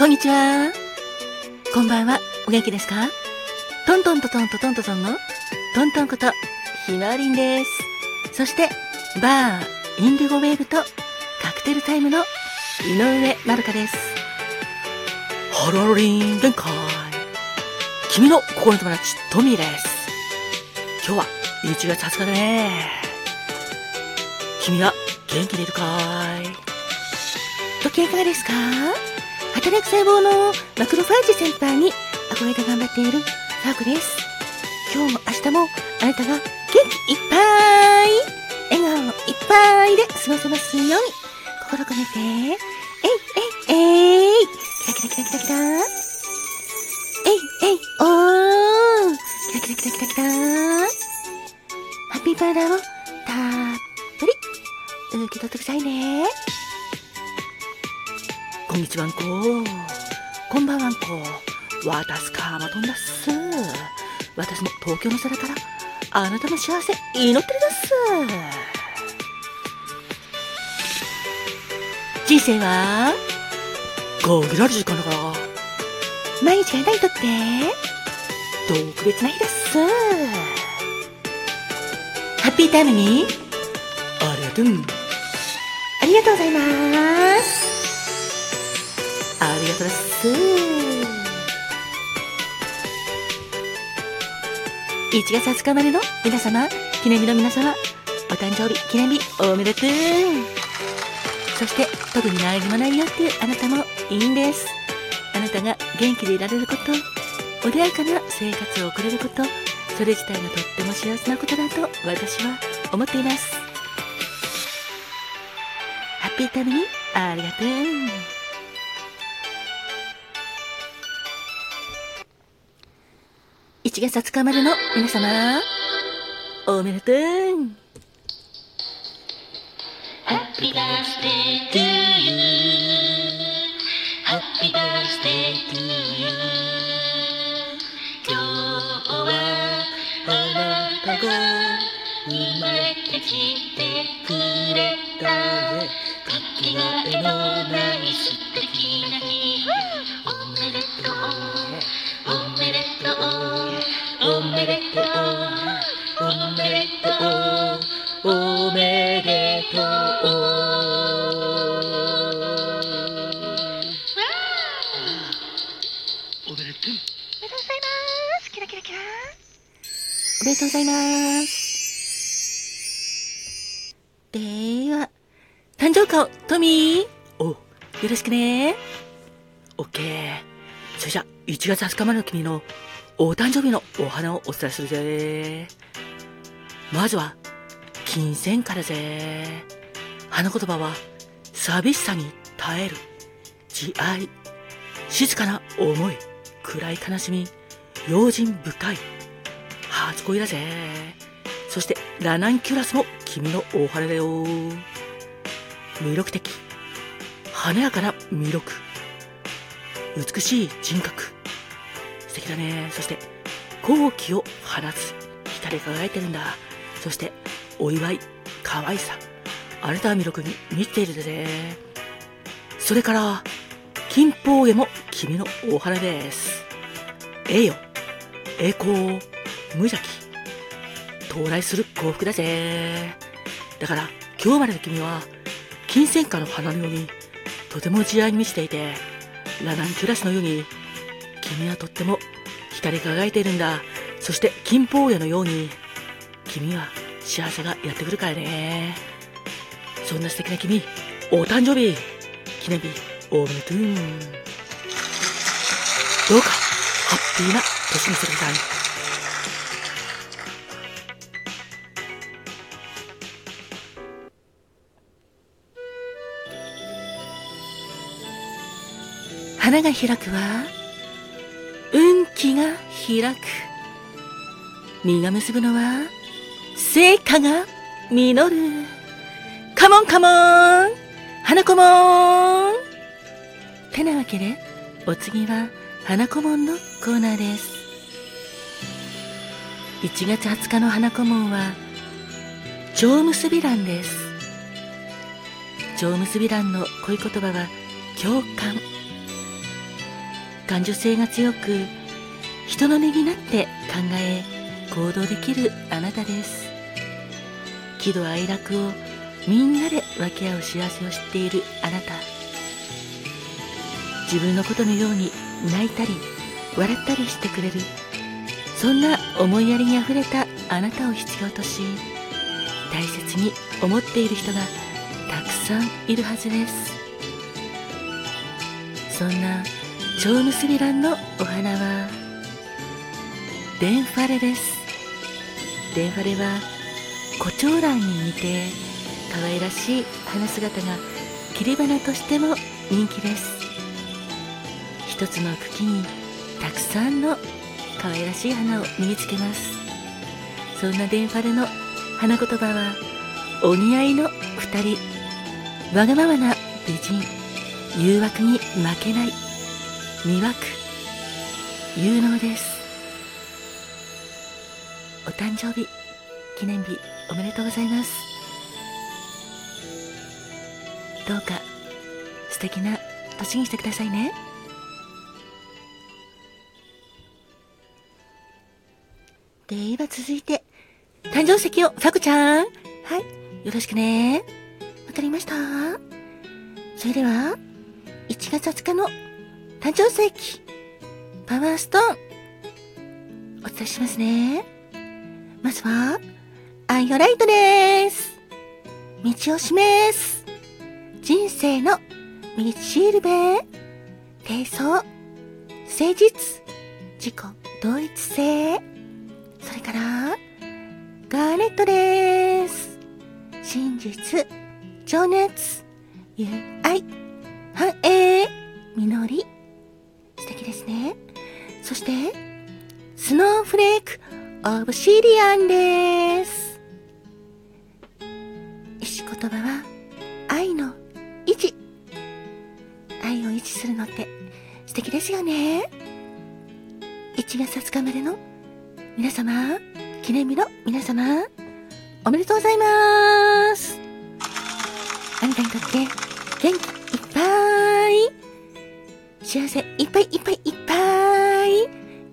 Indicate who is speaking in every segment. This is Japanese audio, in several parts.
Speaker 1: こんにちは。こんばんは。お元気ですか？トントントトントトントトンのトントンことひまわりんです。そして、バー、インディゴウェーブとカクテルタイムの井上まるかです。ハロリン限界。君の心の友達、トミーです。今日は1月20日だね。君は元気でいるかい？時計いかがですか？働く細胞のマクロファージ先輩に憧れて頑張っているサークです。今日も明日もあなたが元気いっぱい。笑顔いっぱいで過ごせますように。心込めて、えいえいえい。キラキラキラキラキラえいえいおー。キラキラキラキラキラ。ハッピーパウダーをたっぷり。受け取ってくださいね。こんにちはんこ。こんばんはんこ。私かまとんだっす。私も東京の空からあなたの幸せ祈ってるだっす。人生は限られる時間だから。毎日がないとって特別な日だっす。ハッピータイムにありがとう。ありがとうございます。ありがとうです。1月20日までの皆様、記念日の皆様、お誕生日、記念日、おめでとう。そして、特に何もないよっていうあなたもいいんです。あなたが元気でいられること、穏やかな生活を送れること、それ自体がとっても幸せなことだと私は思っています。ハッピータイムにありがとう。1月20日までの皆様、おめでとう Happy birthday to you Happy birthday to you 今日はあなたが生まれてきてくれたかけがえのないとうございますでは、誕生花をトミーお、よろしくね。オッケー。それじゃ、1月20日までの君のお誕生日のお花をお伝えするぜ。まずは、金銭からぜ。花言葉は、寂しさに耐える。慈愛。静かな思い。暗い悲しみ。用心深い。初恋だぜ。そして、ラナンキュラスも君のお花だよ。魅力的。華やかな魅力。美しい人格。素敵だね。そして、好気を放つ。光り輝いてるんだ。そして、お祝い、可愛さ。あなたは魅力に満ちているぜ。それから、金峰へも君のお花です。栄誉、栄光、無邪気。到来する幸福だぜ。だから、今日までの君は、金銭花の花のように、とても慈愛に満ちていて、ラナンキュラスのように、君はとっても光り輝いているんだ。そして金峰屋のように、君は幸せがやってくるからね。そんな素敵な君、お誕生日、記念日、おめでとう。どうか、ハッピーな年にしてください。花が開くわ。運気が開く。実が結ぶのは、成果が実る。カモンカモン花子もんてなわけで、お次は、花子もんのコーナーです。1月20日の花子もんは、蝶結び蘭です。蝶結び蘭の恋言葉は、共感。感受性が強く人の目になって考え行動できるあなたです。喜怒哀楽をみんなで分け合う幸せを知っているあなた。自分のことのように泣いたり笑ったりしてくれる。そんな思いやりにあふれたあなたを必要とし大切に思っている人がたくさんいるはずです。そんな蝶結び蘭のお花はデンファレですデンファレは胡蝶蘭に似て可愛らしい花姿が切り花としても人気です一つの茎にたくさんの可愛らしい花を身につけますそんなデンファレの花言葉はお似合いの二人わがままな美人誘惑に負けない魅惑。有能です。お誕生日記念日おめでとうございます。どうか素敵な年にしてくださいね。では続いて誕生石をさこちゃん。はい。よろしくね。わかりました。それでは1月20日の誕生石パワーストーンお伝えしますねまずはアイオライトです。道を示す。人生の道しるべ。低層。誠実。自己同一性。それから、ガーネットです。真実。情熱。友愛。繁栄。実り。敵ですね。そして、スノーフレークオブシリアンです。石言葉は愛の維持愛を維持するのって素敵ですよね1月20日までの皆様記念日の皆様おめでとうございますあなたにとって元気いっぱい幸せいっぱいいっぱいいっぱい。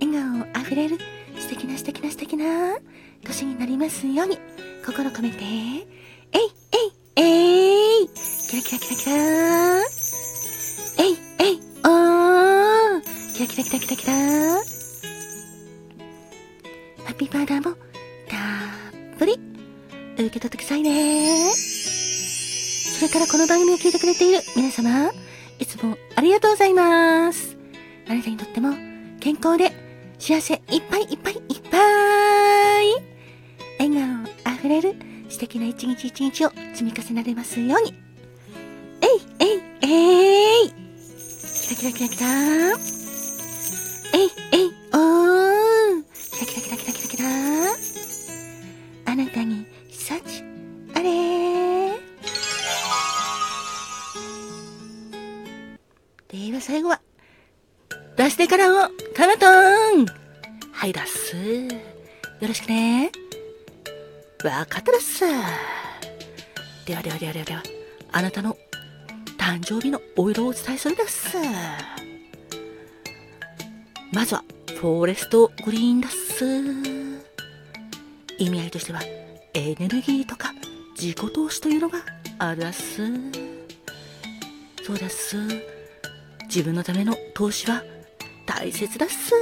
Speaker 1: 笑顔あふれる素敵な素敵な素敵な年になりますように。心込めて。えいえいえい。キラキラキラキラえいえいおーキラキラ。キラキラキラハッピーパウダーもたっぷり。受け取ってくださいね。それからこの番組を聞いてくれている皆様、ありがとうございます。あなたにとっても健康で幸せいっぱいいっぱいいっぱい笑顔あふれる素敵な一日一日を積み重ねられますように。えい、えい、えいキラキラキラキラえい、はい、出す。よろしくね。わかったです。ではではではではでは、あなたの誕生日のお色をお伝えするです。まずは、フォレストグリーンです。意味合いとしては、エネルギーとか自己投資というのがあるです。そうです。自分のための投資は大切です。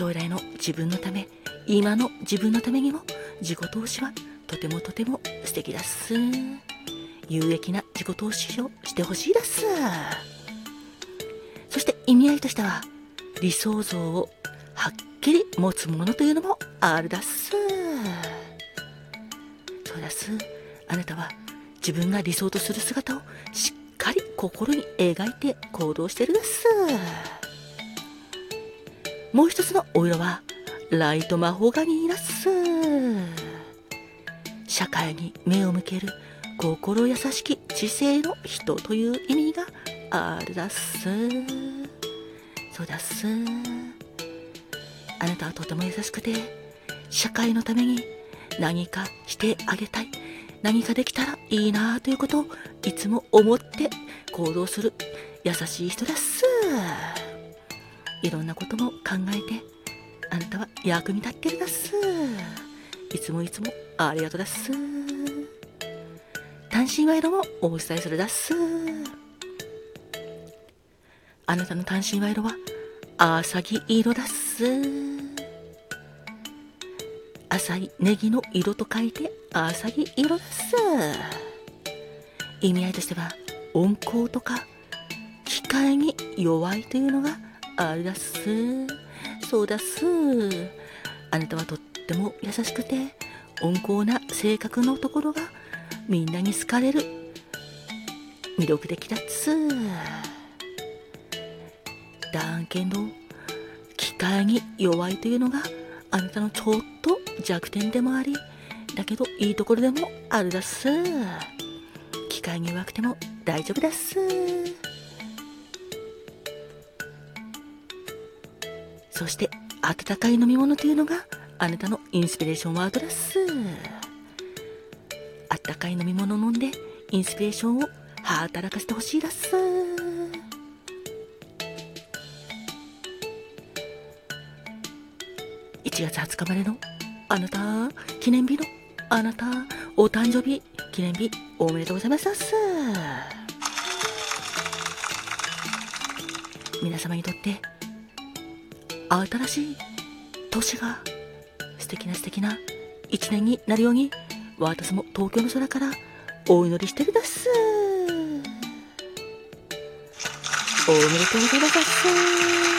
Speaker 1: 将来の自分のため、今の自分のためにも自己投資はとてもとても素敵だっす。有益な自己投資をしてほしいです。そして意味合いとしては、理想像をはっきり持つものというのもあるだっす。そうだっす。あなたは自分が理想とする姿をしっかり心に描いて行動してるだっす。もう一つのお色は、ライトマホガニーだっす。社会に目を向ける心優しき知性の人という意味があるだっす。そうだっす。あなたはとても優しくて、社会のために何かしてあげたい。何かできたらいいなということをいつも思って行動する優しい人だっす。いろんなことも考えて、あなたは役に立ってるだっす。いつもいつもありがとうだっす。単身賄賂もお伝えするだっす。あなたの単身賄賂は、アサギ色だっす。浅いネギの色と書いて、アサギ色だっす。意味合いとしては、温厚とか、機械に弱いというのがあるだっす。そうだす。あなたはとっても優しくて、温厚な性格のところがみんなに好かれる魅力的だっす。だんけど、機械に弱いというのがあなたのちょっと弱点でもあり、だけどいいところでもあるだっす。機械に弱くても大丈夫だっす。そして、温かい飲み物というのがあなたのインスピレーションワードだっす。あったかい飲み物を飲んでインスピレーションを働かせてほしいだっす。1月20日までのあなた記念日のあなたお誕生日記念日おめでとうございます。皆様にとって新しい年が素敵な素敵な一年になるように私も東京の空からお祈りしてるだっす。おめでとうございますだっす。